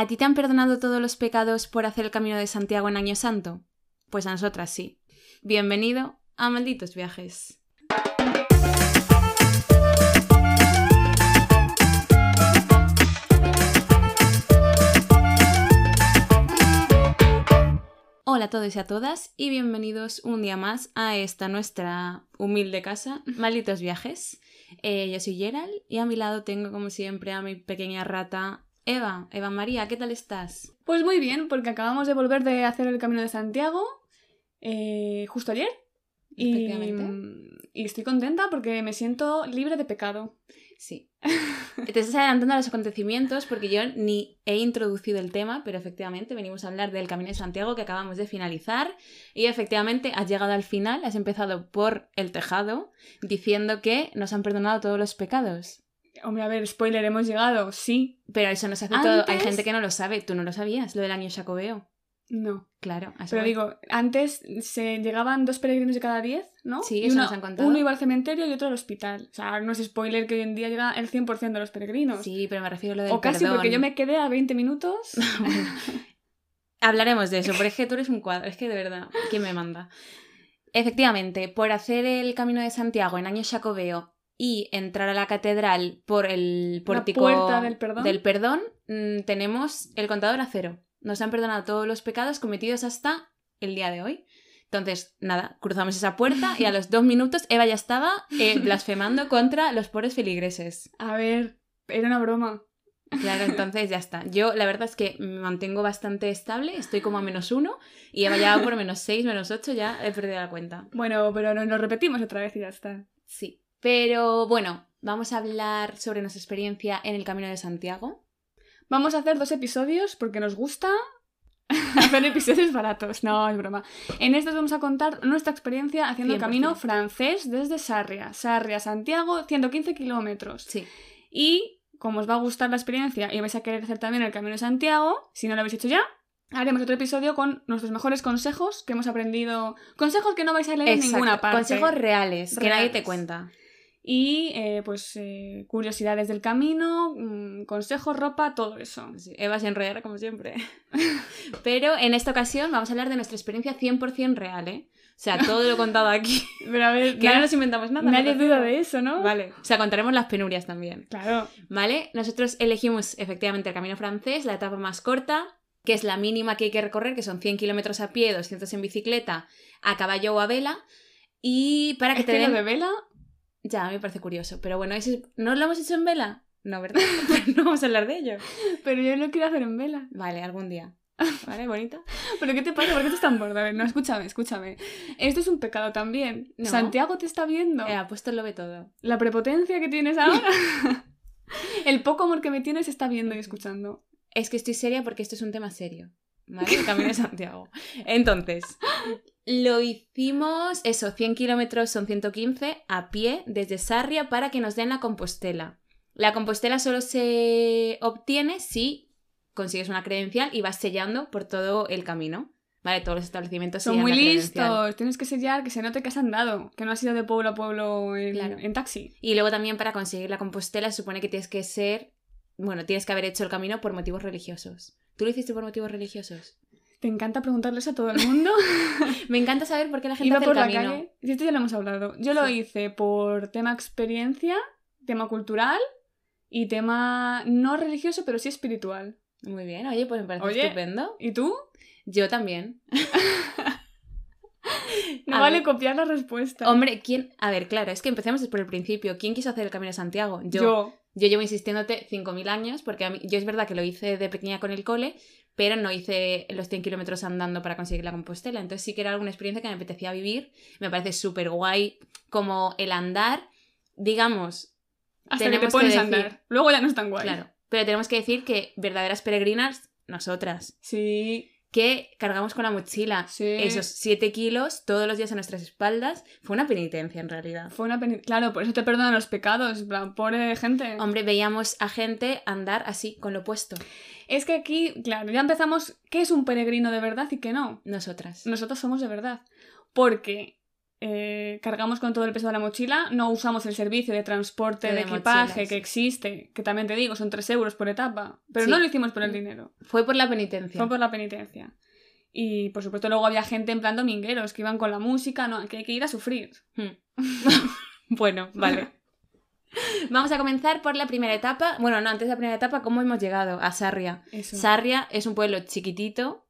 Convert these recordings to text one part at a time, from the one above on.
¿A ti te han perdonado todos los pecados por hacer el camino de Santiago en Año Santo? Pues a nosotras sí. Bienvenido a Malditos Viajes. Hola a todos y a todas y bienvenidos un día más a esta nuestra humilde casa, Malditos Viajes. Eh, yo soy Gerald y a mi lado tengo como siempre a mi pequeña rata Eva. Eva María, ¿qué tal estás? Pues muy bien, porque acabamos de volver de hacer el Camino de Santiago eh, justo ayer. Y, Efectivamente. y estoy contenta porque me siento libre de pecado. Sí. Te estás adelantando a los acontecimientos porque yo ni he introducido el tema, pero efectivamente venimos a hablar del Camino de Santiago que acabamos de finalizar y efectivamente has llegado al final, has empezado por el tejado diciendo que nos han perdonado todos los pecados. Hombre, a ver, spoiler, hemos llegado, sí. Pero eso no se hace todo. Hay gente que no lo sabe. Tú no lo sabías, lo del año jacobeo. No. Claro. Pero voy. digo, antes se llegaban dos peregrinos de cada diez, ¿no? Sí, eso uno, nos han contado. Uno iba al cementerio y otro al hospital. O sea, no es spoiler que hoy en día llega el 100% de los peregrinos. Sí, pero me refiero a lo del o casi perdón. porque yo me quedé a 20 minutos. Bueno, hablaremos de eso, porque es que tú eres un cuadro, es que de verdad, ¿quién me manda? Efectivamente, por hacer el Camino de Santiago en año jacobeo y entrar a la catedral por el La pórtico puerta del perdón. del perdón, mm, tenemos el contador a cero. Nos han perdonado todos los pecados cometidos hasta el día de hoy. Entonces, nada, cruzamos esa puerta y a los dos minutos Eva ya estaba eh, blasfemando contra los pobres feligreses. A ver, era una broma. Claro, entonces ya está. Yo la verdad es que me mantengo bastante estable, estoy como a menos uno y Eva ya por menos seis, menos ocho, ya he perdido la cuenta. Bueno, pero nos lo repetimos otra vez y ya está. Sí. Pero bueno, vamos a hablar sobre nuestra experiencia en el Camino de Santiago. Vamos a hacer dos episodios porque nos gusta hacer episodios baratos. No, es broma. En estos vamos a contar nuestra experiencia haciendo el 100%. camino francés desde Sarria. Sarria, Santiago, 115 kilómetros. Sí. Y como os va a gustar la experiencia y vais a querer hacer también el camino de Santiago, si no lo habéis hecho ya, haremos otro episodio con nuestros mejores consejos que hemos aprendido. Consejos que no vais a leer en ninguna parte. Consejos reales, que nadie te cuenta. Y eh, pues eh, curiosidades del camino, mm, consejos, ropa, todo eso. Sí, Eva se enrollará como siempre. Pero en esta ocasión vamos a hablar de nuestra experiencia 100% real, ¿eh? O sea, todo lo contado aquí. Pero a ver, Que no nos inventamos nada. nadie me duda de eso, ¿no? Vale. O sea, contaremos las penurias también. Claro. ¿Vale? Nosotros elegimos efectivamente el camino francés, la etapa más corta, que es la mínima que hay que recorrer, que son 100 kilómetros a pie, 200 en bicicleta, a caballo o a vela. Y para que Es te que den... lo de vela, Ya, me parece curioso. Pero bueno, ese- ¿no lo hemos hecho en vela? No, ¿verdad? no vamos a hablar de ello. pero yo lo quiero hacer en vela. Vale, algún día. ¿Vale? Bonito. ¿Pero qué te pasa? ¿Por qué estás tan borda? A ver, no, escúchame, escúchame. Esto es un pecado también. No. Santiago te está viendo. Eh, puesto lo ve todo. La prepotencia que tienes ahora. El poco amor que me tienes está viendo y escuchando. Es que estoy seria porque esto es un tema serio. ¿Vale? Camino de Santiago. Entonces, lo hicimos, eso, 100 kilómetros son 115 a pie desde Sarria para que nos den la Compostela. La Compostela solo se obtiene si consigues una credencial y vas sellando por todo el camino. ¿Vale? Todos los establecimientos Son muy listos. Tienes que sellar que se note que has andado. Que no has ido de pueblo a pueblo en, Claro. en taxi. Y luego también para conseguir la Compostela se supone que tienes que ser, bueno, tienes que haber hecho el camino por motivos religiosos. ¿Tú lo hiciste por motivos religiosos? Te encanta preguntarles a todo el mundo. Me encanta saber por qué la gente Iba hace por el la camino. calle. Esto ya lo hemos hablado. Yo lo hice por tema experiencia, tema cultural y tema no religioso, pero sí espiritual. Muy bien, oye, pues me parece Oye. estupendo. ¿Y tú? Yo también. No A vale ver. copiar la respuesta. Hombre, ¿quién? A ver, claro, es que empecemos por el principio. ¿Quién quiso hacer el Camino de Santiago? Yo. Yo. Yo llevo insistiéndote 5.000 años, porque a mí, yo es verdad que lo hice de pequeña con el cole, pero no hice los 100 kilómetros andando para conseguir la Compostela. Entonces sí que era alguna experiencia que me apetecía vivir. Me parece súper guay como el andar, digamos, Hasta que te Tenemos pones que a decir- andar. Luego ya no es tan guay. claro. Pero tenemos que decir que verdaderas peregrinas, nosotras, Sí. Que cargamos con la mochila Sí. esos 7 kilos todos los días a nuestras espaldas, fue una penitencia en realidad. Fue una peni- Claro, por eso te perdonan los pecados. Pobre gente. Hombre, veíamos a gente andar así, con lo puesto. Es que aquí, claro, ya empezamos. ¿Qué es un peregrino de verdad y qué no? Nosotras. Nosotros somos de verdad. Porque eh, cargamos con todo el peso de la mochila, no usamos el servicio de transporte De de, equipaje que existe, que también te digo, son 3 euros por etapa, pero Sí. no lo hicimos por el dinero, Fue por la penitencia. fue por la penitencia. Y por supuesto luego había gente en plan domingueros que iban con la música, no, que hay que ir a sufrir. Hmm. bueno, vale. Vamos a comenzar por la primera etapa. Bueno, no, antes de la primera etapa, ¿cómo hemos llegado? A Sarria. Eso. Sarria es un pueblo chiquitito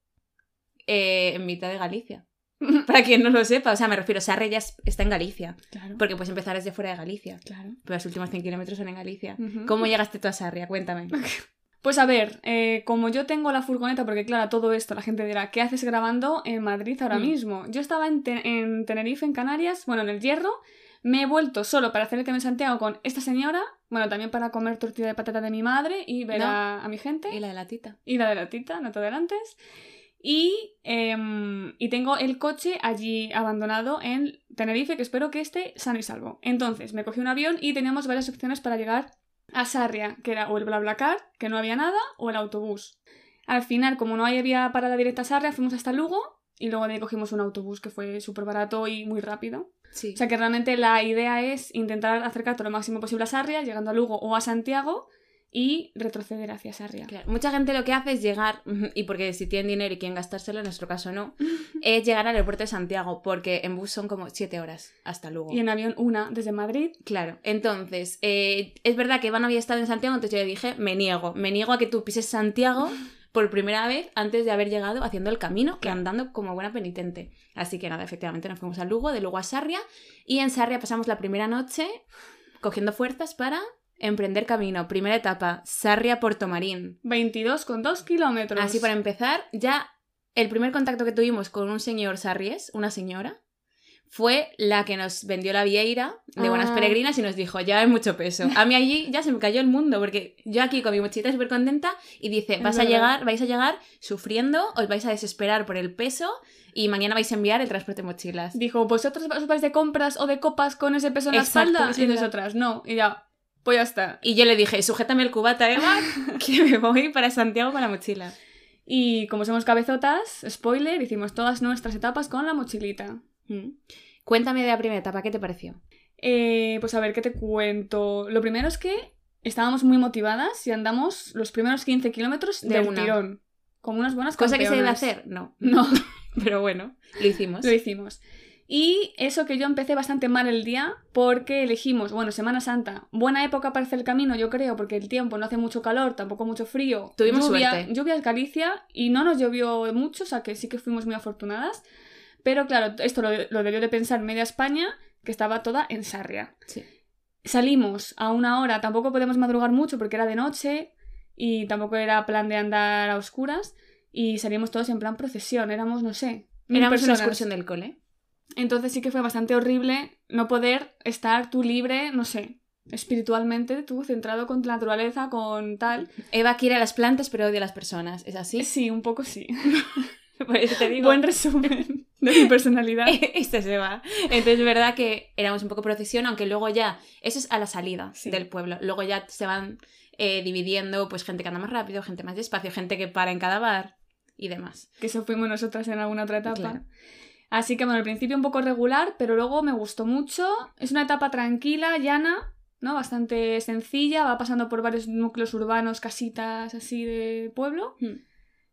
eh, en mitad de Galicia. Para quien no lo sepa, o sea, me refiero, Sarria ya es- está en Galicia. claro. Porque puedes empezar desde fuera de Galicia. claro. Pero los últimos 100 kilómetros son en Galicia. ¿Cómo llegaste tú a Sarria? Cuéntame. Pues a ver, eh, como yo tengo la furgoneta, porque claro, todo esto la gente dirá, ¿qué haces grabando en Madrid ahora Mm. mismo? Yo estaba en, Te- en Tenerife, en Canarias, bueno, en el Hierro, me he vuelto solo para hacer el Camino de Santiago con esta señora, bueno, también para comer tortilla de patata de mi madre y ver No. a, a mi gente, Y la de la tita. y la de la tita, no te adelantes. Y, em, y tengo el coche allí abandonado en Tenerife, que espero que esté sano y salvo. Entonces, me cogí un avión y teníamos varias opciones para llegar a Sarria, que era o el BlaBlaCar, que no había nada, o el autobús. Al final, como no había parada directa a Sarria, fuimos hasta Lugo y luego de ahí cogimos un autobús que fue súper barato y muy rápido. Sí. O sea que realmente la idea es intentar acercarte lo máximo posible a Sarria, llegando a Lugo o a Santiago y retroceder hacia Sarria. Claro, Mucha gente lo que hace es llegar, y porque si tienen dinero y quieren gastárselo, en nuestro caso no, es llegar al aeropuerto de Santiago, porque en bus son como 7 horas hasta luego. Y en avión una desde Madrid. Claro, entonces, eh, es verdad que Iván había estado en Santiago, entonces yo le dije, me niego, me niego a que tú pises Santiago por primera vez antes de haber llegado haciendo el camino que andando como buena penitente. Así que nada, efectivamente nos fuimos a Lugo, de Lugo a Sarria, y en Sarria pasamos la primera noche cogiendo fuerzas para emprender camino. Primera etapa, Sarria-Porto Marín. 22,2 kilómetros. Así para empezar, ya el primer contacto que tuvimos con un señor sarries, una señora, fue la que nos vendió la vieira de Buenas Ah. Peregrinas y nos dijo, ya hay mucho peso. A mí allí ya se me cayó el mundo, porque yo aquí con mi mochilita súper contenta y dice, Es vas a llegar, vais a llegar sufriendo, os vais a desesperar por el peso y mañana vais a enviar el transporte de mochilas. Dijo, ¿vosotros os vais de compras o de copas con ese peso en la Exacto, espalda? es Y nosotras, no. Y ya, pues ya está. Y yo le dije, sujétame el cubata, Eva, que me voy para Santiago con la mochila. Y como somos cabezotas, spoiler, hicimos todas nuestras etapas con la mochilita. Mm. Cuéntame de la primera etapa, ¿qué te pareció? Eh, pues a ver, ¿qué te cuento? Lo primero es que estábamos muy motivadas y andamos los primeros 15 kilómetros De del una. tirón. Como unas buenas Cosa que se debe hacer, no. No, Pero bueno, lo hicimos. lo hicimos. Y eso que yo empecé bastante mal el día porque elegimos, bueno, Semana Santa, buena época para hacer el camino, yo creo, porque el tiempo no hace mucho calor, tampoco mucho frío. Tuvimos lluvia, suerte. Lluvia en Galicia y no nos llovió mucho, o sea que sí que fuimos muy afortunadas. Pero claro, esto lo, lo debió de pensar media España, que estaba toda en Sarria. Sí. Salimos a una hora, tampoco podemos madrugar mucho porque era de noche y tampoco era plan de andar a oscuras. Y salimos todos en plan procesión, éramos, no sé, Éramos una personas. excursión del cole. Entonces sí que fue bastante horrible no poder estar tú libre, no sé, espiritualmente, tú centrado con la naturaleza, con tal. Eva quiere las plantas pero odia a las personas, ¿es así? Sí, un poco sí. Por eso te digo. Buen resumen de mi personalidad. este se va. Entonces es verdad que éramos un poco procesión, aunque luego ya, eso es a la salida Sí. del pueblo. Luego ya se van eh, dividiendo, pues gente que anda más rápido, gente más despacio, gente que para en cada bar y demás. que eso fuimos nosotras en alguna otra etapa. Claro. Así que bueno, al principio un poco regular, pero luego me gustó mucho. Es una etapa tranquila, llana, ¿no? Bastante sencilla, va pasando por varios núcleos urbanos, casitas así de pueblo. Hmm.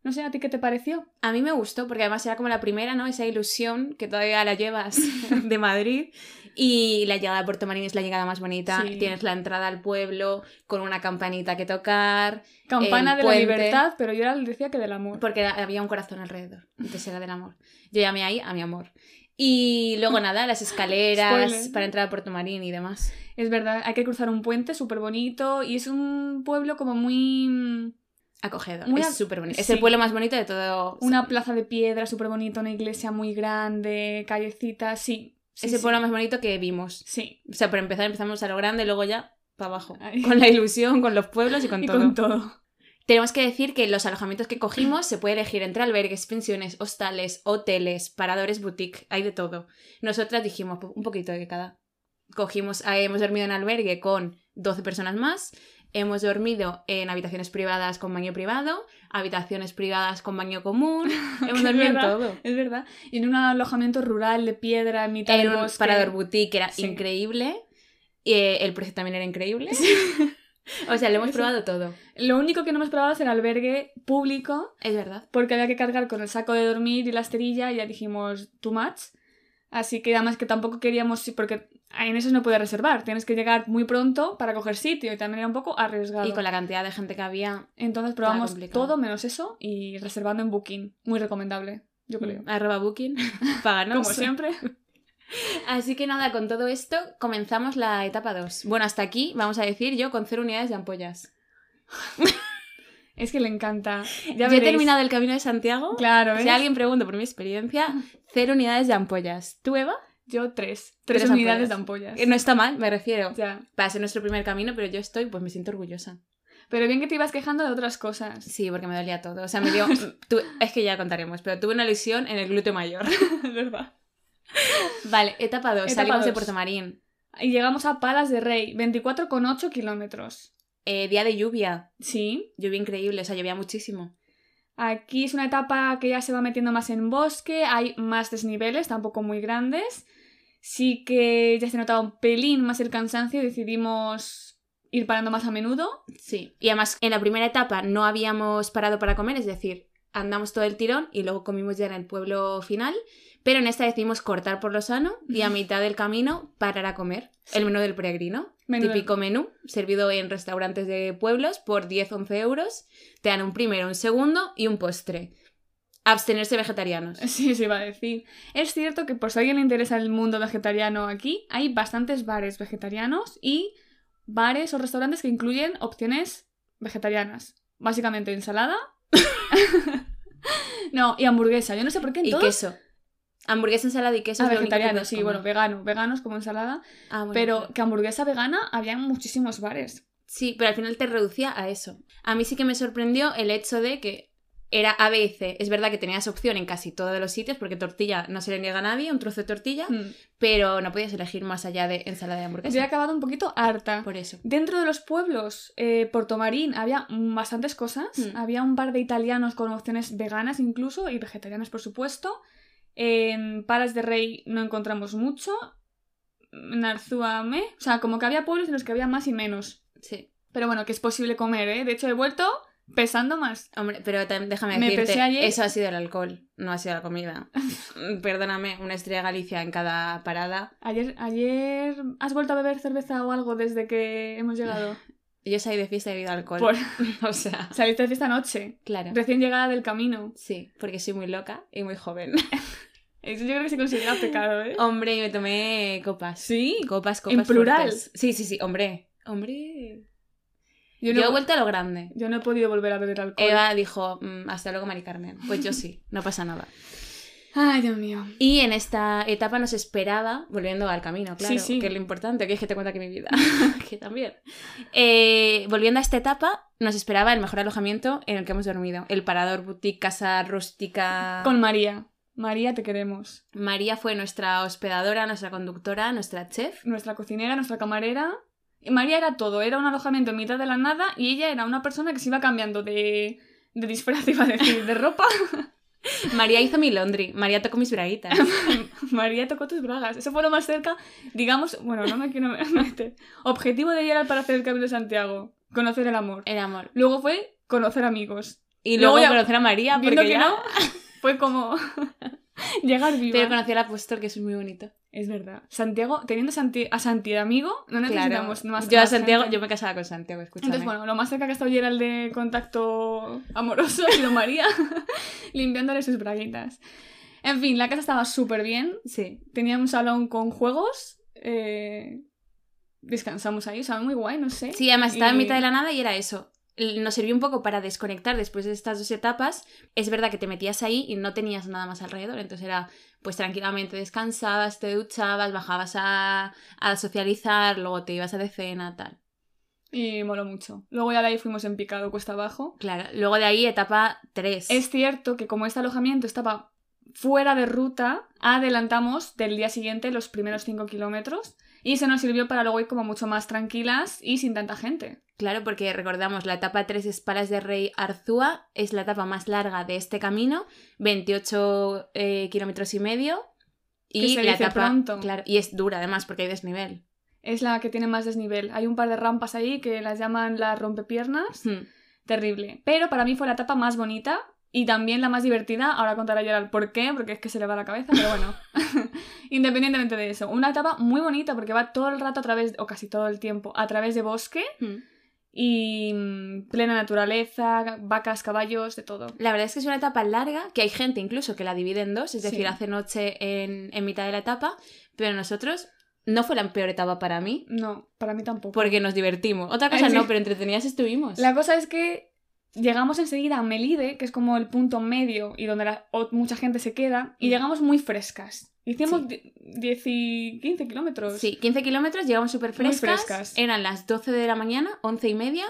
No sé, ¿a ti qué te pareció? A mí me gustó porque además era como la primera, ¿no? Esa ilusión que todavía la llevas de Madrid. Y la llegada a Puerto Marín es la llegada más bonita. Sí. Tienes la entrada al pueblo con una campanita que tocar. Campana de puente. la libertad, pero yo era- decía que del amor. Porque había un corazón alrededor. Entonces era del amor. Yo llamé ahí a mi amor. Y luego nada, las escaleras Spoiler. para entrar a Puerto Marín y demás. Es verdad, hay que cruzar un puente súper bonito y es un pueblo como muy... Acogedor. Es súper bonito. Es el pueblo más bonito de todo. Una plaza de piedra súper bonita, una iglesia muy grande, callecitas, sí. sí es el sí. pueblo más bonito que vimos. Sí, O sea, por empezar empezamos a lo grande y luego ya para abajo. Ay. Con la ilusión, con los pueblos y con y todo. con todo. Tenemos que decir que los alojamientos que cogimos se puede elegir entre albergues, pensiones, hostales, hoteles, paradores boutique, hay de todo. Nosotras dijimos "Pues, un poquito de cada. Cogimos, eh, hemos dormido en albergue con 12 personas más, Hemos dormido en habitaciones privadas con baño privado, habitaciones privadas con baño común. Hemos dormido en todo. Es verdad. Y en un alojamiento rural de piedra en mitad En del un bosque. parador boutique que era Sí. increíble. Y eh, el precio también era increíble. o sea, lo hemos Eso. probado todo. Lo único que no hemos probado es el albergue público, Es verdad. porque había que cargar con el saco de dormir y la esterilla, y ya dijimos too much. Así que además que tampoco queríamos, porque en esos no puedes reservar, tienes que llegar muy pronto para coger sitio y también era un poco arriesgado. Y con la cantidad de gente que había, Entonces probamos todo menos eso y reservando en Booking. Muy recomendable, yo creo. arroba booking, páganos. Como siempre. Así que nada, con todo esto comenzamos la etapa 2. Bueno, hasta aquí vamos a decir yo con cero unidades de ampollas. Es que le encanta. Ya Ya he terminado el camino de Santiago. Claro, Si ¿ves? alguien pregunta por mi experiencia, cero unidades de ampollas. ¿Tú, Eva? Yo tres. Tres, Tres unidades ampollas. de ampollas. Que no está mal, me refiero. Ya. Va a ser nuestro primer camino, pero yo estoy, pues me siento orgullosa. Pero bien que te ibas quejando de otras cosas. Sí, porque me dolía todo. O sea, me dio. Es que ya contaremos, pero tuve una lesión en el glúteo mayor. Es verdad. Vale, etapa 2. Etapa Salimos de dos. Puerto Marín. Y llegamos a Palas de Rey, 24,8 kilómetros. Eh, día de lluvia. Sí. Lluvia increíble, o sea, llovía muchísimo. Aquí es una etapa que ya se va metiendo más en bosque, hay más desniveles, tampoco muy grandes. Sí que ya se notaba un pelín más el cansancio y decidimos ir parando más a menudo. Sí. Y además, en la primera etapa no habíamos parado para comer, es decir, andamos todo el tirón y luego comimos ya en el pueblo final. Pero en esta decidimos cortar por lo sano y a mitad del camino parar a comer. El menú del peregrino. Menú del- Típico menú, servido en restaurantes de pueblos por 10-11 euros. Te dan un primero, un segundo y un postre. Abstenerse vegetarianos. Sí, se iba a decir. Es cierto que por si a alguien le interesa el mundo vegetariano aquí, hay bastantes bares vegetarianos y bares o restaurantes que incluyen opciones vegetarianas. Básicamente ensalada. no, y hamburguesa. Yo no sé por qué en Y todos- queso. Hamburguesa, ensalada y queso. Ah, es lo único que vegetariano, puedes sí, comer. bueno, vegano. Veganos como ensalada. Ah, bueno, pero claro. que hamburguesa vegana había en muchísimos bares. Sí, pero al final te reducía a eso. A mí sí que me sorprendió el hecho de que era A, B y C. Es verdad que tenías opción en casi todos los sitios, porque tortilla no se le niega a nadie, un trozo de tortilla, Mm. pero no podías elegir más allá de ensalada de Yo he hamburguesa. acabado un poquito harta. Por eso. Dentro de los pueblos, eh, Portomarín, había bastantes cosas. Mm. Había un par de italianos con opciones veganas incluso y vegetarianas, por supuesto. En Palas de Rey no encontramos mucho. En Arzuame, o sea, como que había pueblos en los que había más y menos. Sí. Pero bueno, que es posible comer, ¿eh? De hecho, he vuelto pesando más. Hombre, pero tam- déjame Me decirte, pesé ayer. eso ha sido el alcohol, no ha sido la comida. Perdóname, una estrella Galicia en cada parada. Ayer, ayer, ¿has vuelto a beber cerveza o algo desde que hemos llegado? Yo salí de fiesta y he bebido alcohol. Por... O sea, Saliste de fiesta anoche, claro. recién llegada del camino. Sí, porque soy muy loca y muy joven. Eso yo creo que se considera pecado, ¿eh? Hombre, me tomé copas. Sí. Copas, copas. En plural. fuertes. Sí, sí, sí, hombre. Hombre. Yo he vuelto a lo grande. yo no he podido volver a beber alcohol. Eva dijo, "Mm, hasta luego, Mari Carmen. Pues yo sí, no pasa nada. Ay, Dios mío. Y en esta etapa nos esperaba, volviendo al camino, claro, Sí, sí. que es lo importante, que es que te cuenta que mi vida, que también. Eh, volviendo a esta etapa, nos esperaba el mejor alojamiento en el que hemos dormido. El parador boutique, casa rústica. Con María. María, te queremos. María fue nuestra hospedadora, nuestra conductora, nuestra chef. Nuestra cocinera, nuestra camarera. María era todo. Era un alojamiento en mitad de la nada y ella era una persona que se iba cambiando de, de disfraz, iba a decir, de ropa. María hizo mi laundry, María tocó mis braguitas. María tocó tus bragas. Eso fue lo más cerca, digamos, bueno, no me quiero meter. Objetivo de Gerald para hacer el Camino de Santiago. Conocer el amor. El amor. Luego fue conocer amigos. Y Luego luego ya- conocer a María, porque que ya... no, fue como llegar viva. Pero conocí al apóstol, que es muy bonito. Es verdad. Santiago, teniendo Santi- a Santi de amigo, no Claro. necesitamos más. yo a Santiago, gente. yo me casaba con Santiago, escúchame. Entonces, bueno, lo más cerca que ha estado Gerald de contacto amoroso ha sido María, limpiándole sus braguitas. En fin, la casa estaba súper bien. Sí. Tenía un salón con juegos. eh, descansamos ahí, o sea, muy guay, no sé. Sí, además estaba en Y- mitad de la nada y era eso. Nos sirvió un poco para desconectar después de estas dos etapas. Es verdad que te metías ahí y no tenías nada más alrededor. Entonces era, pues tranquilamente descansabas, te duchabas, bajabas a, a socializar, luego te ibas a de cena, tal. Y moló mucho. Luego ya de ahí fuimos en picado cuesta abajo. Claro. Luego de ahí, etapa 3. Es cierto que como este alojamiento estaba fuera de ruta, adelantamos del día siguiente los primeros 5 kilómetros y se nos sirvió para luego ir como mucho más tranquilas y sin tanta gente. Claro, porque recordamos, la etapa 3 Espalas de Rey Arzúa es la etapa más larga de este camino, 28 eh, kilómetros y medio. Que Y se la dice etapa. pronto. Claro, y es dura además porque hay desnivel. Es la que tiene más desnivel. Hay un par de rampas ahí que las llaman las rompepiernas. Hmm. Terrible. Pero para mí fue la etapa más bonita y también la más divertida. Ahora contaré yo el por qué, porque es que se le va la cabeza, pero bueno. Independientemente de eso. Una etapa muy bonita porque va todo el rato a través, o casi todo el tiempo, a través de bosque Hmm. Y mm, plena naturaleza, vacas, caballos, de todo. La verdad es que es una etapa larga, que hay gente incluso que la divide en dos, es Sí. decir, hace noche en, en mitad de la etapa, pero nosotros no fue la peor etapa para mí, No, para mí tampoco. porque nos divertimos. Otra cosa no, pero entretenidas estuvimos. La cosa es que llegamos enseguida a Melide, que es como el punto medio y donde la- mucha gente se queda, y Mm. llegamos muy frescas. Hicimos Sí. die- 10 y 15 kilómetros. Sí, 15 kilómetros, llegamos súper frescas, frescas. eran las 12 de la mañana, 11 y media,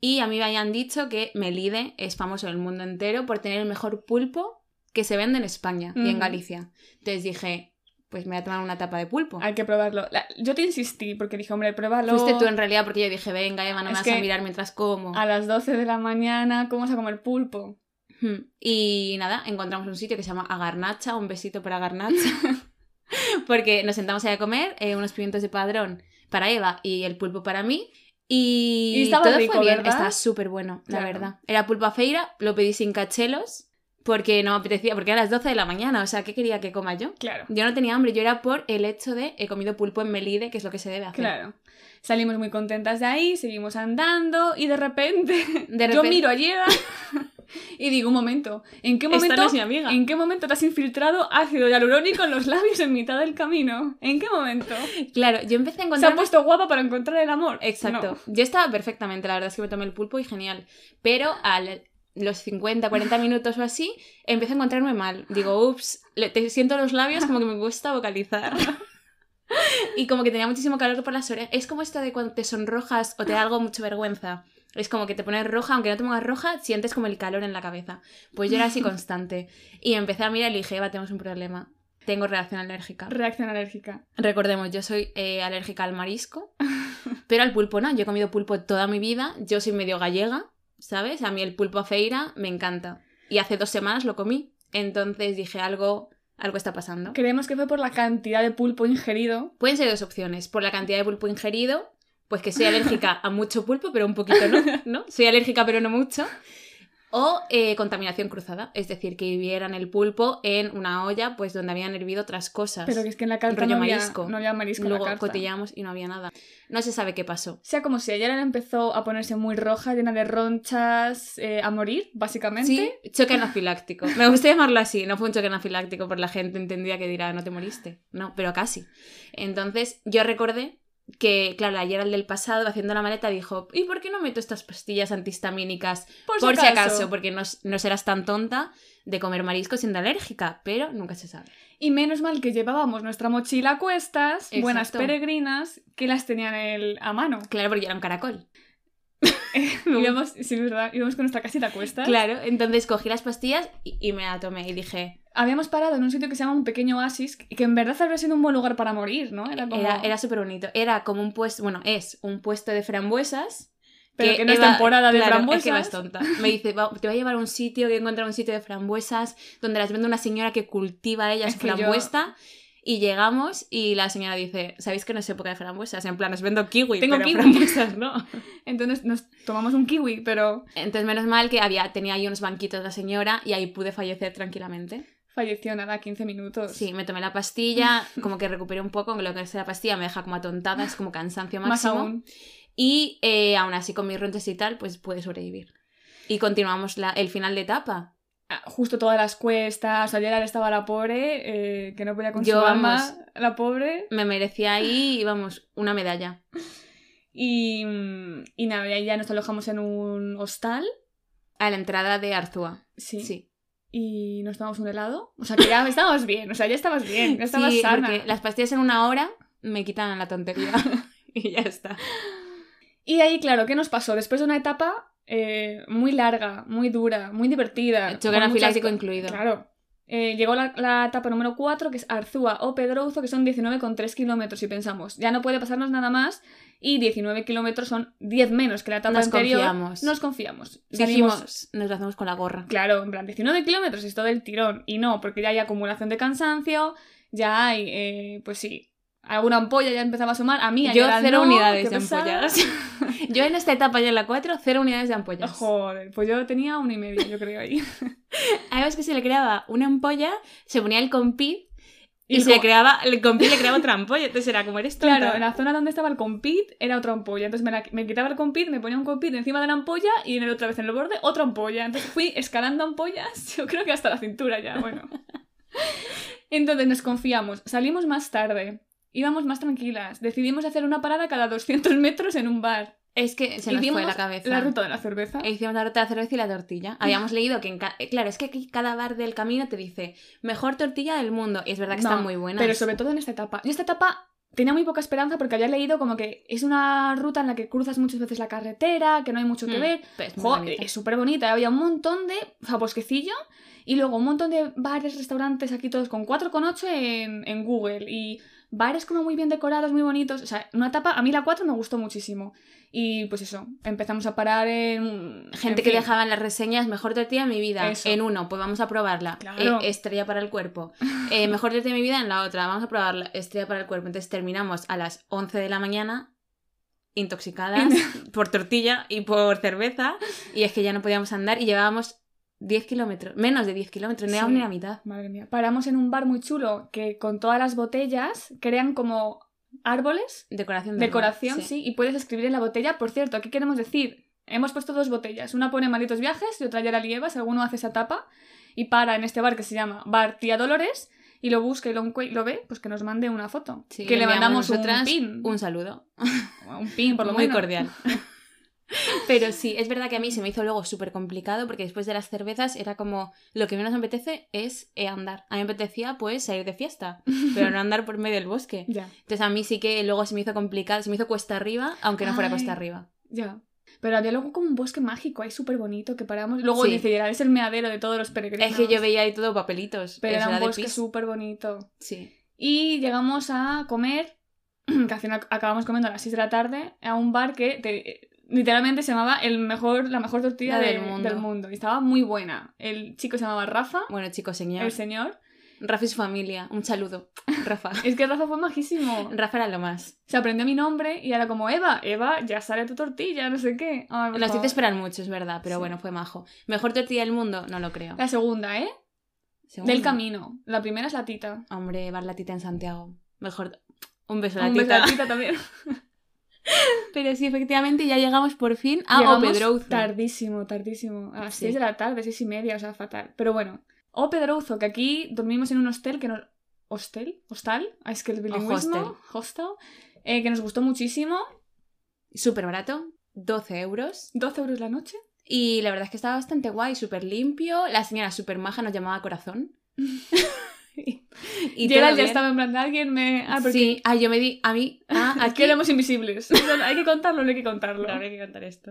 y a mí me habían dicho que Melide es famoso en el mundo entero por tener el mejor pulpo que se vende en España y en Mm. Galicia. Entonces dije, pues me voy a tomar una tapa de pulpo. Hay que probarlo. La- yo te insistí porque dije, hombre, pruébalo. Fuiste tú en realidad porque yo dije, venga, Eva, no me vas a mirar mientras como. A las 12 de la mañana, ¿cómo vas a comer pulpo? Y nada, encontramos un sitio que se llama Agarnacha, un besito para Agarnacha. Porque nos sentamos ahí a comer eh, unos pimientos de padrón para Eva y el pulpo para mí. Y, Y estaba todo rico, fue bien, ¿verdad? estaba súper bueno, la Claro. verdad. Era pulpo a feira, lo pedí sin cachelos porque no me apetecía, porque era las 12 de la mañana, o sea, ¿qué quería que coma yo? Claro. Yo no tenía hambre, yo era por el hecho de he comido pulpo en Melide, que es lo que se debe hacer. Claro. Salimos muy contentas de ahí, seguimos andando y de repente, De yo miro a Eva y digo, un momento, ¿en qué momento, no es mi amiga. ¿en qué momento te has infiltrado ácido hialurónico en los labios en mitad del camino? ¿En qué momento? Claro, yo empecé a ¿Se ha encontrar puesto guapa para encontrar el amor? Exacto. No. Yo estaba perfectamente, la verdad es que me tomé el pulpo y genial. Pero a los 50, 40 minutos o así, empiezo a encontrarme mal. Digo, ups, te siento los labios como que me cuesta vocalizar. y como que tenía muchísimo calor por las orejas. Es como esto de cuando te sonrojas o te da algo mucha vergüenza. Es como que te pones roja, aunque no te pongas roja, sientes como el calor en la cabeza. Pues yo era así constante. Y empecé a mirar y dije, Eva, tenemos un problema. Tengo reacción alérgica. Reacción alérgica. Recordemos, yo soy eh, alérgica al marisco, pero al pulpo no. Yo he comido pulpo toda mi vida. Yo soy medio gallega, ¿sabes? A mí el pulpo a feira me encanta. Y hace dos semanas lo comí. Entonces dije, algo, algo está pasando. Creemos que fue por la cantidad de pulpo ingerido. Pueden ser dos opciones. Por la cantidad de pulpo ingerido, pues que soy alérgica a mucho pulpo, pero un poquito no, ¿no? Soy alérgica, pero no mucho. O eh, contaminación cruzada, es decir, que vivieran el pulpo en una olla pues donde habían hervido otras cosas. Pero que es que en la carta no había, marisco. no había marisco en la Luego carta. cotillamos y no había nada. No se sabe qué pasó. Sea como sea, ella empezó a ponerse muy roja, llena de ronchas, eh, a morir, básicamente. Sí, choque anafiláctico. Me gusta llamarlo así. No fue un choque anafiláctico, por la gente entendía que dirá, no te moriste. No, pero casi. Entonces, yo recordé que, claro, ayer el del pasado, haciendo la maleta, dijo, ¿y por qué no meto estas pastillas antihistamínicas? Por, si acaso, porque no, no serás tan tonta de comer marisco siendo alérgica, pero nunca se sabe. Y menos mal que llevábamos nuestra mochila a cuestas, Exacto. buenas peregrinas, que las tenían el- a mano. Claro, porque era un caracol. íbamos, sí, es verdad, íbamos con nuestra casita a cuestas. Claro, entonces cogí las pastillas y, y me la tomé y dije, Habíamos parado en un sitio que se llama un pequeño oasis, que en verdad habría sido un buen lugar para morir, ¿no? Era como... Era, era súper bonito. Era como un puesto, bueno, es un puesto de frambuesas. Pero que no es temporada de claro, frambuesas. Es que es tonta. Me dice, "Va- te voy a llevar a un sitio, que he encontrado un sitio de frambuesas donde las vende una señora que cultiva ella Es que yo- frambuesa. Y llegamos y la señora dice, ¿sabéis que no es época de frambuesas? En plan, os vendo kiwi, Tengo pero kiwi. frambuesas no. Entonces nos tomamos un kiwi, pero Entonces, menos mal que había, tenía ahí unos banquitos la señora y ahí pude fallecer tranquilamente. Falleció nada, 15 minutos. Sí, me tomé la pastilla, como que recuperé un poco, lo que es la pastilla me deja como atontada, es como cansancio Más máximo. aún. Y eh, aún así con mis ronchas y tal, pues pude sobrevivir. Y continuamos la- el final de etapa. Ah, Justo todas las cuestas, ayer estaba la pobre, eh, que no podía con Yo, su vamos. la pobre. Me merecía ahí, vamos, una medalla. Y, y nada, ya nos alojamos en un hostal. A la entrada de Arzúa. Sí. Sí. Y nos tomamos un helado. O sea, que ya estábamos bien, o sea, ya estabas bien, ya estabas Sí, sana. porque las pastillas en una hora me quitan la tontería. y ya está. Y ahí, claro, ¿qué nos pasó? Después de una etapa eh, muy larga, muy dura, muy divertida. Choque anafiláctico muchas- incluido. Claro. Eh, llegó la, la etapa número 4, que es Arzúa o Pedrouzo, que son 19,3 kilómetros. Y pensamos, ya no puede pasarnos nada más. Y 19 kilómetros son 10 menos que la etapa Nos anterior. confiamos. Nos confiamos. Salimos- Dijimos, nos lo hacemos con la gorra. Claro, en plan, 19 kilómetros es todo el tirón. Y no, porque ya hay acumulación de cansancio, ya hay, eh, pues sí, alguna ampolla ya empezaba a sumar. A mí, Yo ayer cero no, unidades de ampollas. Yo en esta etapa ya en la 4, cero unidades de ampollas. Joder, pues yo tenía una y media, yo creo, ahí. Además que se le creaba una ampolla, se ponía el compit y, Y se le creaba, el compit le creaba otra ampolla. Entonces era como eres tonta. Claro, en la zona donde estaba el compit era otra ampolla. Entonces me, la- me quitaba el compit, me ponía un compit encima de la ampolla y en el otra vez en el borde otra ampolla. Entonces fui escalando ampollas, yo creo que hasta la cintura ya, bueno. Entonces nos confiamos, salimos más tarde, íbamos más tranquilas, decidimos hacer una parada cada 200 metros en un bar. Es que se nos fue la cabeza. La ruta de la cerveza. E hicimos la ruta de la cerveza y la tortilla. Habíamos leído que en ca- eh, Claro, es que aquí cada bar del camino te dice mejor tortilla del mundo. Y es verdad que No, están muy buenas. Pero sobre todo en esta etapa. En esta etapa tenía muy poca esperanza porque había leído como que es una ruta en la que cruzas muchas veces la carretera, que no hay mucho que Mm, ver. pero es Jo, súper bonita. Había un montón de. O sea, bosquecillo. Y luego un montón de bares, restaurantes aquí todos con 4,8 en, en Google. Y bares como muy bien decorados, muy bonitos. O sea, una etapa. A mí la 4 me gustó muchísimo. Y pues eso, empezamos a parar en. Gente en que fin. dejaba en las reseñas mejor tortilla de mi vida. Eso. En uno, pues vamos a probarla. Claro. Eh, estrella para el cuerpo. Eh, mejor tortilla de mi vida en la otra. Vamos a probarla. Estrella para el cuerpo. Entonces terminamos a las 11 de la mañana intoxicadas por tortilla y por cerveza. Y es que ya no podíamos andar y llevábamos 10 kilómetros. Menos de 10 kilómetros. No Sí. ni la mitad. Madre mía. Paramos en un bar muy chulo que con todas las botellas crean como árboles Decoración. de Decoración, sí. y puedes escribir en la botella. Por cierto, aquí queremos decir, hemos puesto dos botellas. Una pone Malditos Viajes y otra Yara Lieva, si alguno hace esa tapa. Y para en este bar que se llama Bar Tía Dolores y lo busca y lo, ve, pues que nos mande una foto. Sí, que le mandamos un pin. Un saludo. Un pin, por lo Muy menos. cordial. Pero sí, es verdad que a mí se me hizo luego súper complicado porque después de las cervezas era como lo que menos me apetece es eh, andar. A mí me apetecía pues salir de fiesta, pero no andar por medio del bosque. Ya, Entonces a mí sí que luego se me hizo complicado, se me hizo cuesta arriba, aunque no fuera Ay. cuesta arriba. ya. Pero había luego como un bosque mágico ahí súper bonito que paramos. Luego Sí. dice, "Gerard, es el meadero de todos los peregrinos. Es que yo veía ahí todo papelitos. Pero era un bosque súper bonito. Sí. Y llegamos a comer, que al final acabamos comiendo a las 6 de la tarde, a un bar que te- literalmente se llamaba el mejor, la mejor tortilla La de- del mundo. del mundo. Y estaba muy buena. El chico se llamaba Rafa, Bueno, chicos, señor. el señor. Rafa y su familia. Un saludo. Rafa. Es que Rafa fue majísimo. Rafa era lo más. Se aprendió mi nombre y era como, Eva, Eva, ya sale tu tortilla, no sé qué. Ay, hizo favor. esperar mucho, es verdad, pero Sí. bueno, fue majo. Mejor tortilla del mundo, no lo creo. La segunda, ¿eh? Segunda. Del camino. La primera es la tita. Hombre, bar la tita en Santiago. Mejor. Un beso a la Un beso tita. a la tita también. Pero sí, efectivamente, ya llegamos por fin a Llegamos Opedrouzo. Tardísimo, tardísimo. A las Sí. 6 de la tarde, seis y media, o sea, fatal. Pero bueno. O Pedrouzo, que aquí dormimos en un hostel que nos. ¿Hostel? ¿Hostal? Ah, es que el bilingüismo. hostel. Hostel. eh, que nos gustó muchísimo. Súper barato, 12 euros. 12 euros la noche. Y la verdad es que estaba bastante guay, súper limpio. La señora súper maja nos llamaba corazón. y Gerald ya estaba en plan, alguien me. Ah, porque Sí, ah, yo me di. A mí. Ah, aquí. éramos invisibles. Hay que contarlo, no hay que contarlo. No hay que contar esto.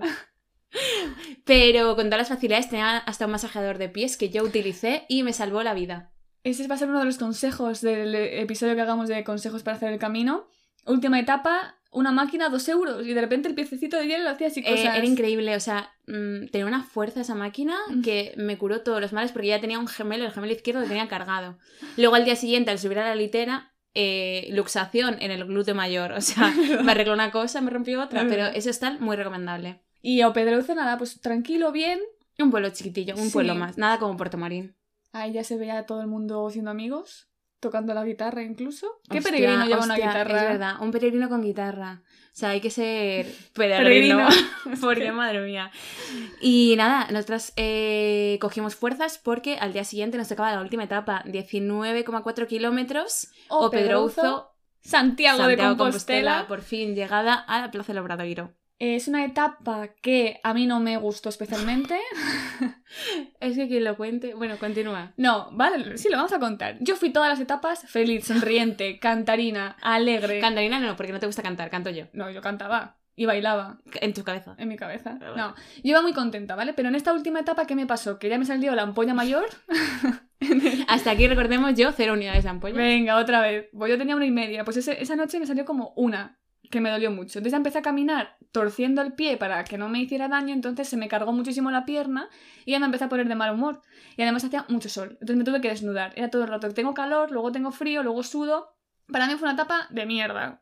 Pero con todas las facilidades tenía hasta un masajeador de pies que yo utilicé y me salvó la vida. Ese va a ser uno de los consejos del episodio que hagamos de consejos para hacer el camino. Última etapa, una máquina, dos euros. Y de repente el piececito de hielo lo hacía así Eh, cosas. era increíble, o sea, mm, tenía una fuerza esa máquina Mm. que me curó todos los males porque ya tenía un gemelo, el gemelo izquierdo que tenía cargado. Luego al día siguiente, al subir a la litera, eh, luxación en el glúteo mayor. O sea, me arregló una cosa, me rompió otra, pero eso está muy recomendable. Y a Pedreuce, nada, pues tranquilo, bien. Un pueblo chiquitillo, un Sí. pueblo más, nada como Puerto Marín. Ahí ya se veía todo el mundo siendo amigos, tocando la guitarra incluso. ¿Qué Hostia, peregrino lleva una guitarra? Es verdad, un peregrino con guitarra. O sea, hay que ser Peregrino. peregrino. porque, madre mía. Y nada, nosotras eh, cogimos fuerzas porque al día siguiente nos tocaba la última etapa, 19,4 kilómetros. O Pedrouzo, Santiago, de Compostela. Por fin, llegada a la Plaza del Obradoiro. Es una etapa que a mí no me gustó especialmente. Es que quien lo cuente. Bueno, continúa. No, vale, sí, lo vamos a contar. Yo fui todas las etapas feliz, sonriente, cantarina, alegre. Cantarina no, porque no te gusta cantar, canto yo. no, yo cantaba y bailaba En tu cabeza. en mi cabeza. Pero bueno. No, yo iba muy contenta, ¿vale? Pero en esta última etapa, ¿qué me pasó? Que ya me salió la ampolla mayor. Hasta aquí recordemos yo, cero unidades de ampolla. Venga, otra vez. Pues yo tenía una y media. Pues ese- esa noche me salió como una, que me dolió mucho. Entonces empecé a caminar torciendo el pie para que no me hiciera daño, entonces se me cargó muchísimo la pierna y ya me empecé a poner de mal humor. Y además hacía mucho sol, entonces me tuve que desnudar. Era todo el rato, tengo calor, luego tengo frío, luego sudo. Para mí fue una etapa de mierda.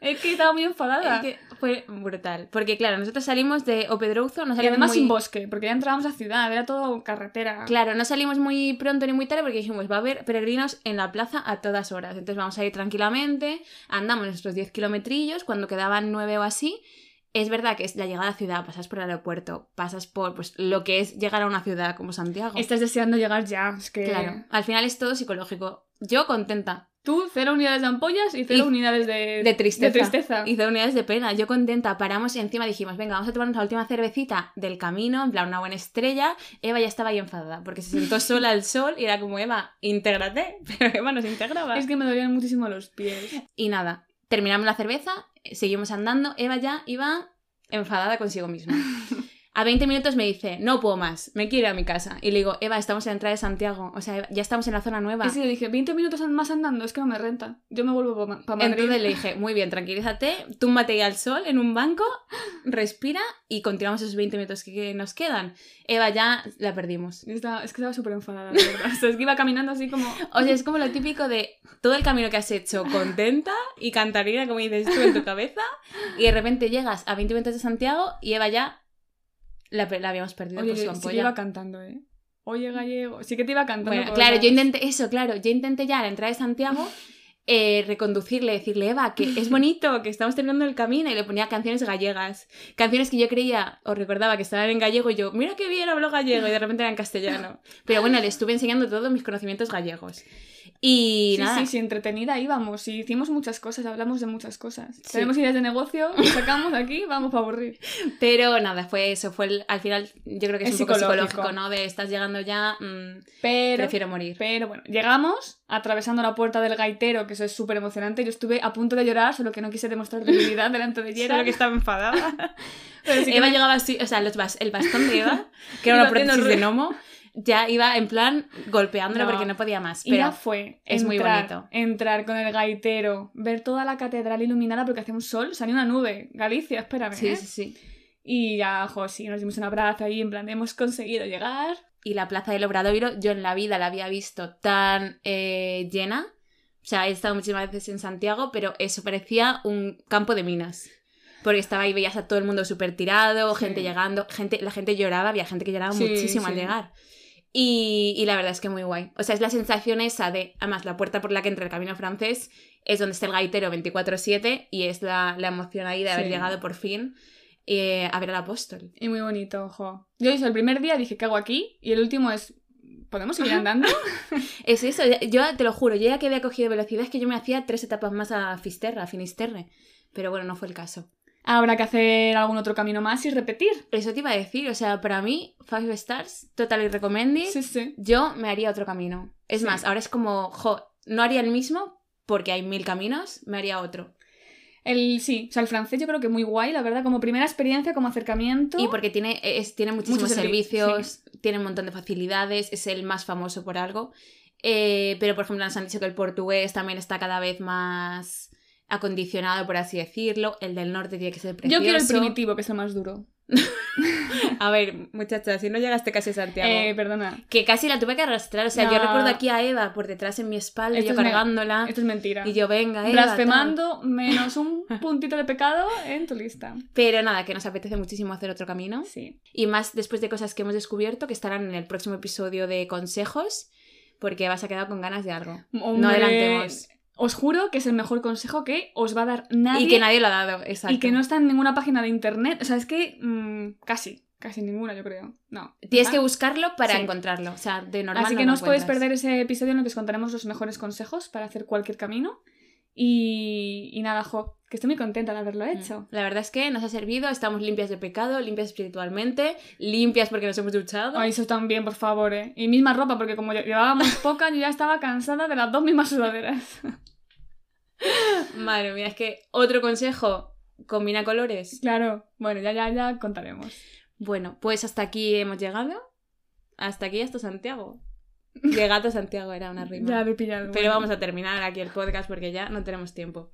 Es que estaba muy enfadada. Es que fue brutal. Porque, claro, nosotros salimos de Opedrouzo, Y además muy... sin bosque, porque ya entrábamos a ciudad, era todo carretera. Claro, no salimos muy pronto ni muy tarde porque dijimos, va a haber peregrinos en la plaza a todas horas. Entonces vamos a ir tranquilamente, andamos nuestros 10 kilometrillos, cuando quedaban 9 o así. Es verdad que es la llegada a la ciudad, pasas por el aeropuerto, pasas por pues, lo que es llegar a una ciudad como Santiago. Estás deseando llegar ya, es que... Claro, al final es todo psicológico. Yo contenta, Tú, cero unidades de ampollas y cero Y- unidades de, de tristeza. de tristeza. Y de unidades de pena. Yo contenta. Paramos y encima dijimos, venga, vamos a tomarnos la última cervecita del camino, en plan una buena estrella. Eva ya estaba ahí enfadada porque se sentó sola al sol y era como, Eva, intégrate. Pero Eva no se integraba. Es que me dolían muchísimo los pies. Y nada, terminamos la cerveza, seguimos andando. Eva ya iba enfadada consigo misma. A 20 minutos me dice, no puedo más, me quiero ir a mi casa. Y le digo, Eva, estamos en la entrada de Santiago. O sea, Eva, ya estamos en la zona nueva. Y si le dije, 20 minutos más andando, es que no me renta. Yo me vuelvo para Madrid. Entonces le dije, muy bien, tranquilízate, túmbate ahí al sol en un banco, respira y continuamos esos 20 minutos que, que nos quedan. Eva ya la perdimos. Estaba- es que estaba súper enfadada, la verdad. O sea, es que iba caminando así como... O sea, es como lo típico de todo el camino que has hecho contenta y cantarina, como dices tú, en tu cabeza, y de repente llegas a 20 minutos de Santiago y Eva ya la, habíamos perdido Oye, por su sí que iba cantando, ¿eh? Oye, gallego. Sí que te iba cantando. Bueno, claro, yo intenté eso, claro, yo intenté ya a la entrada de Santiago eh, reconducirle, decirle, Eva, que es bonito, que estamos terminando el camino, y le ponía canciones gallegas, canciones que yo creía o recordaba que estaban en gallego, y yo, mira qué bien hablo gallego, y de repente era en castellano. Pero bueno, le estuve enseñando todos mis conocimientos gallegos. Y Sí, nada, sí, sí, entretenida íbamos. Y hicimos muchas cosas, hablamos de muchas cosas. Sí. Tenemos ideas de negocio, sacamos aquí, vamos para aburrir. pero nada, fue eso, fue el- al final, yo creo que es, Es un poco psicológico. psicológico, ¿no? De estás llegando ya, mm, Pero... prefiero morir. Pero bueno, llegamos atravesando la puerta del gaitero, que eso es súper emocionante. Yo estuve a punto de llorar, solo que no quise demostrar debilidad delante de Gerard. Solo que estaba enfadada. Pero sí que Eva me- llegaba así, o sea, los bas- el bastón de Eva, que era una prótesis de gnomo, ya iba en plan golpeándolo No. porque no podía más. Y ya Pero fue es muy entrar, bonito. entrar con el gaitero, ver toda la catedral iluminada porque hacía un sol, salía una nube. Galicia, espérame. sí, ¿eh? sí, sí. Y ya, jo, sí, nos dimos un abrazo ahí, en plan, hemos conseguido llegar. Y la plaza del Obradoiro, yo en la vida la había visto tan eh, llena. O sea, he estado muchísimas veces en Santiago, pero eso parecía un campo de minas. Porque estaba ahí, veías a todo el mundo súper tirado, Sí. gente llegando, gente, la gente lloraba, había gente que lloraba Sí, muchísimo al llegar. Y, y la verdad es que muy guay. O sea, es la sensación esa de, además, la puerta por la que entra el camino francés es donde está el gaitero 24-7 y es la, la emoción ahí de haber Sí. llegado por fin eh, a ver al apóstol. Y muy bonito, ojo. Yo hice el primer día, dije, ¿qué hago aquí? Y el último es, ¿podemos seguir andando? Es eso, yo te lo juro, yo ya que había cogido velocidad es que yo me hacía tres etapas más a Fisterra, a Finisterre. Pero bueno, no fue el caso. Habrá que hacer algún otro camino más y repetir. Eso te iba a decir, o sea, para mí, Five Stars, totally recommended. Sí, sí. Yo me haría otro camino. Es Sí. más, ahora es como, jo, no haría el mismo porque hay mil caminos, me haría otro. El, sí, o sea, el francés yo creo que muy guay, la verdad, como primera experiencia, como acercamiento. Y porque tiene, es, tiene muchísimos Muchos servicios, tiene un montón de facilidades, es el más famoso por algo. Eh, pero, por ejemplo, nos han dicho que el portugués también está cada vez más acondicionado, por así decirlo. El del norte tiene que ser precioso. Yo quiero el primitivo, que es el más duro. A ver, muchacha, si no llegaste casi a Santiago. Eh, perdona, Que casi la tuve que arrastrar. O sea, yo No. recuerdo aquí a Eva por detrás en mi espalda, Esto yo es cargándola. esto es mentira. Y yo, venga, Eva. Blasfemando menos un puntito de pecado en tu lista. Pero nada, que nos apetece muchísimo hacer otro camino. Sí. Y más después de cosas que hemos descubierto que estarán en el próximo episodio de consejos, porque vas a quedar con ganas de algo. No Hombre, adelantemos. Os juro que es el mejor consejo que os va a dar nadie. Y que nadie lo ha dado, exacto. y que no está en ninguna página de internet. O sea, es que mm, casi, casi ninguna, yo creo. No. Tienes ¿Ah? que buscarlo para Sí. encontrarlo. O sea, de normal Así no que lo no os podéis perder ese episodio en el que os contaremos los mejores consejos para hacer cualquier camino. Y, y nada, jo, que estoy muy contenta de haberlo hecho. La verdad es que nos ha servido, estamos limpias de pecado, limpias espiritualmente, limpias porque nos hemos duchado. Ay, eso también, por favor, ¿eh? Y misma ropa, porque como lle- llevábamos poca, yo ya estaba cansada de las dos mismas sudaderas. Madre mía, es que otro consejo, combina colores. claro, bueno, ya, ya, ya contaremos. Bueno, pues hasta aquí hemos llegado. Hasta aquí, hasta Santiago. De gato Santiago era una rima. Ya lo he pillado. Pero vamos a terminar aquí el podcast porque ya no tenemos tiempo.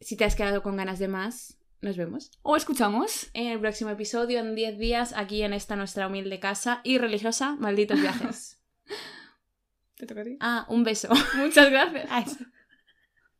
Si te has quedado con ganas de más, nos vemos O escuchamos. en el próximo episodio en 10 días aquí en esta nuestra humilde casa y religiosa, malditos viajes. Te toca a ti. Ah, un beso. Muchas gracias.